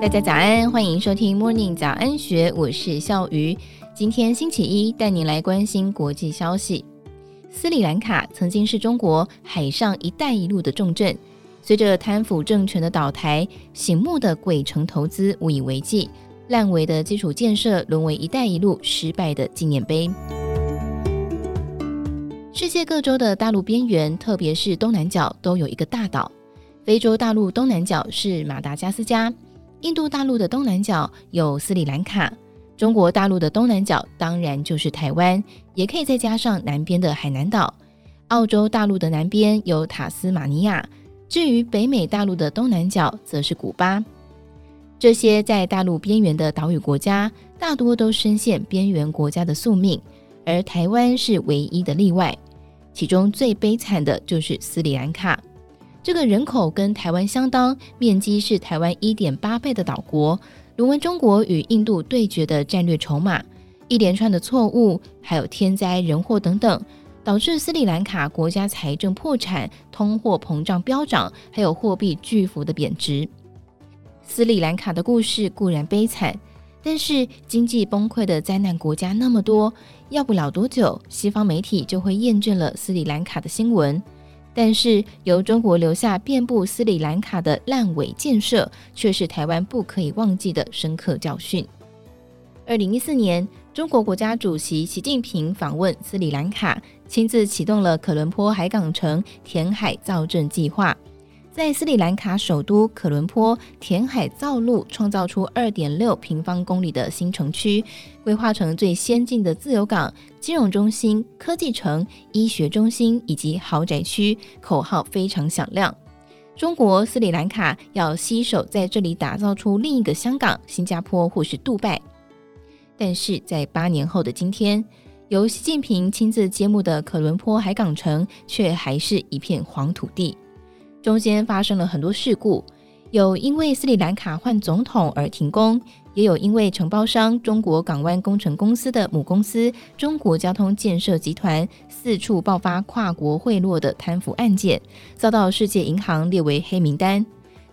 大家早安，欢迎收听 Morning 早安学，我是笑鱼。今天星期一，带您来关心国际消息。斯里兰卡曾经是中国海上“一带一路”的重镇，随着贪腐政权的倒台，醒目的鬼城投资无以为继，烂尾的基础建设沦为“一带一路”失败的纪念碑。世界各洲的大陆边缘，特别是东南角，都有一个大岛。非洲大陆东南角是马达加斯加。印度大陆的东南角有斯里兰卡，中国大陆的东南角当然就是台湾，也可以再加上南边的海南岛。澳洲大陆的南边有塔斯马尼亚，至于北美大陆的东南角则是古巴。这些在大陆边缘的岛屿国家，大多都深陷边缘国家的宿命，而台湾是唯一的例外。其中最悲惨的就是斯里兰卡。这个人口跟台湾相当，面积是台湾一点八倍的岛国，沦为中国与印度对决的战略筹码。一连串的错误，还有天灾人祸等等，导致斯里兰卡国家财政破产、通货膨胀飙涨，还有货币巨幅的贬值。斯里兰卡的故事固然悲惨，但是经济崩溃的灾难国家那么多，要不了多久，西方媒体就会验证了斯里兰卡的新闻。但是由中国留下遍布斯里兰卡的烂尾建设，却是台湾不可以忘记的深刻教训。二零一四年，中国国家主席习近平访问斯里兰卡，亲自启动了可伦坡海港城填海造镇计划。在斯里兰卡首都可伦坡填海造陆，创造出二点六平方公里的新城区，规划成最先进的自由港、金融中心、科技城、医学中心以及豪宅区，口号非常响亮。中国斯里兰卡要携手在这里打造出另一个香港、新加坡或是杜拜。但是在八年后的今天，由习近平亲自揭幕的可伦坡海港城，却还是一片黄土地。中间发生了很多事故，有因为斯里兰卡换总统而停工，也有因为承包商中国港湾工程公司的母公司中国交通建设集团四处爆发跨国贿赂的贪腐案件，遭到世界银行列为黑名单。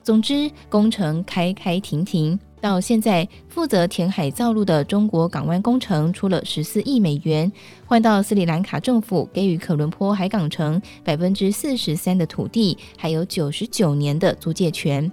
总之，工程开开停停。到现在，负责填海造陆的中国港湾工程出了十四亿美元，换到斯里兰卡政府给予可伦坡海港城百分之四十三的土地，还有九十九年的租借权。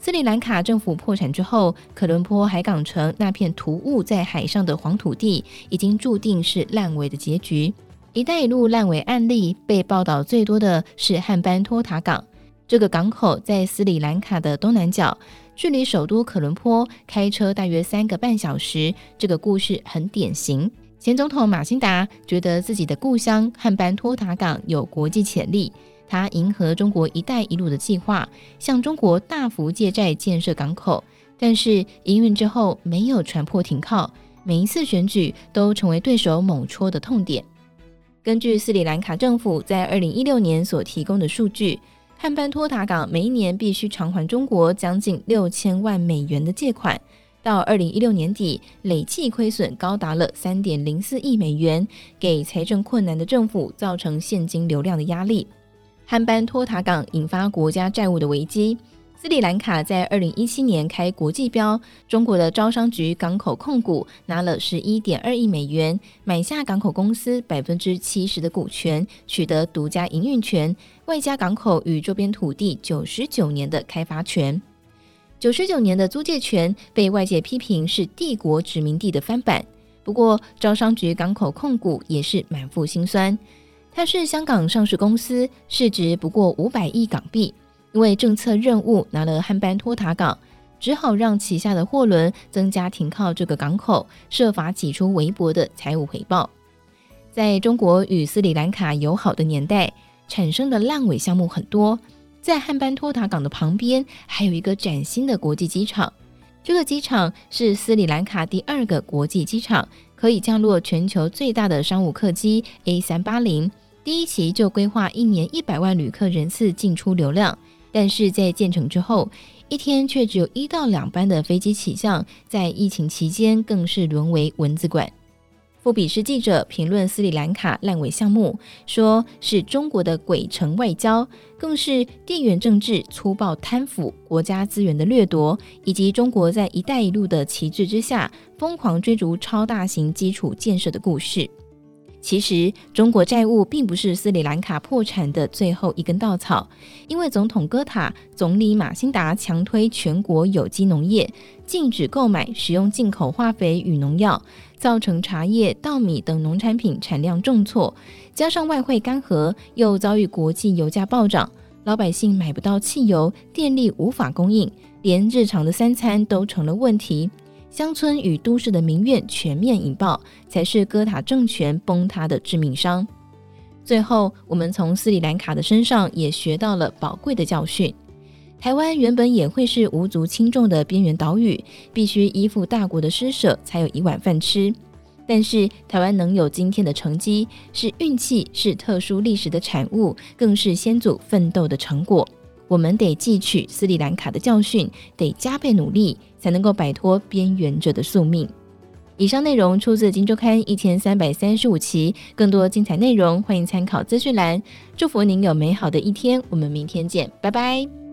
斯里兰卡政府破产之后，可伦坡海港城那片突兀在海上的黄土地，已经注定是烂尾的结局。一带一路烂尾案例被报道最多的是汉班托塔港，这个港口在斯里兰卡的东南角。距离首都可伦坡开车大约三个半小时，这个故事很典型。前总统马辛达觉得自己的故乡汉班托塔港有国际潜力，他迎合中国“一带一路”的计划，向中国大幅借债建设港口。但是营运之后没有船舶停靠，每一次选举都成为对手猛戳的痛点。根据斯里兰卡政府在二零一六年所提供的数据。汉班托塔港每一年必须偿还中国将近六千万美元的借款，到二零一六年底，累计亏损高达了三点零四亿美元，给财政困难的政府造成现金流量的压力。汉班托塔港引发国家债务的危机。斯里兰卡在二零一七年开国际标，中国的招商局港口控股拿了十一点二亿美元，买下港口公司百分之七十的股权，取得独家营运权，外加港口与周边土地九十九年的开发权。九十九年的租借权被外界批评是帝国殖民地的翻版。不过，招商局港口控股也是满腹心酸，它是香港上市公司，市值不过五百亿港币。因为政策任务拿了汉班托塔港，只好让旗下的货轮增加停靠这个港口，设法挤出微薄的财务回报。在中国与斯里兰卡友好的年代，产生的烂尾项目很多。在汉班托塔港的旁边，还有一个崭新的国际机场。这个机场是斯里兰卡第二个国际机场，可以降落全球最大的商务客机 A 三八零。第一期就规划一年一百万旅客人次进出流量。但是在建成之后，一天却只有一到两班的飞机起降，在疫情期间更是沦为蚊子馆。富比士记者评论斯里兰卡烂尾项目，说是中国的鬼城外交，更是地缘政治粗暴贪腐、国家资源的掠夺，以及中国在“一带一路”的旗帜之下疯狂追逐超大型基础建设的故事。其实，中国债务并不是斯里兰卡破产的最后一根稻草，因为总统戈塔、总理马辛达强推全国有机农业，禁止购买使用进口化肥与农药，造成茶叶、稻米等农产品产量重挫，加上外汇干涸，又遭遇国际油价暴涨，老百姓买不到汽油，电力无法供应，连日常的三餐都成了问题。乡村与都市的民怨全面引爆，才是哥塔政权崩塌的致命伤。最后，我们从斯里兰卡的身上也学到了宝贵的教训。台湾原本也会是无足轻重的边缘岛屿，必须依附大国的施舍才有一碗饭吃。但是，台湾能有今天的成绩，是运气，是特殊历史的产物，更是先祖奋斗的成果。我们得汲取斯里兰卡的教训，得加倍努力，才能够摆脱边缘者的宿命。以上内容出自《金周刊》一千三百三十五期，更多精彩内容欢迎参考资讯栏。祝福您有美好的一天，我们明天见，拜拜。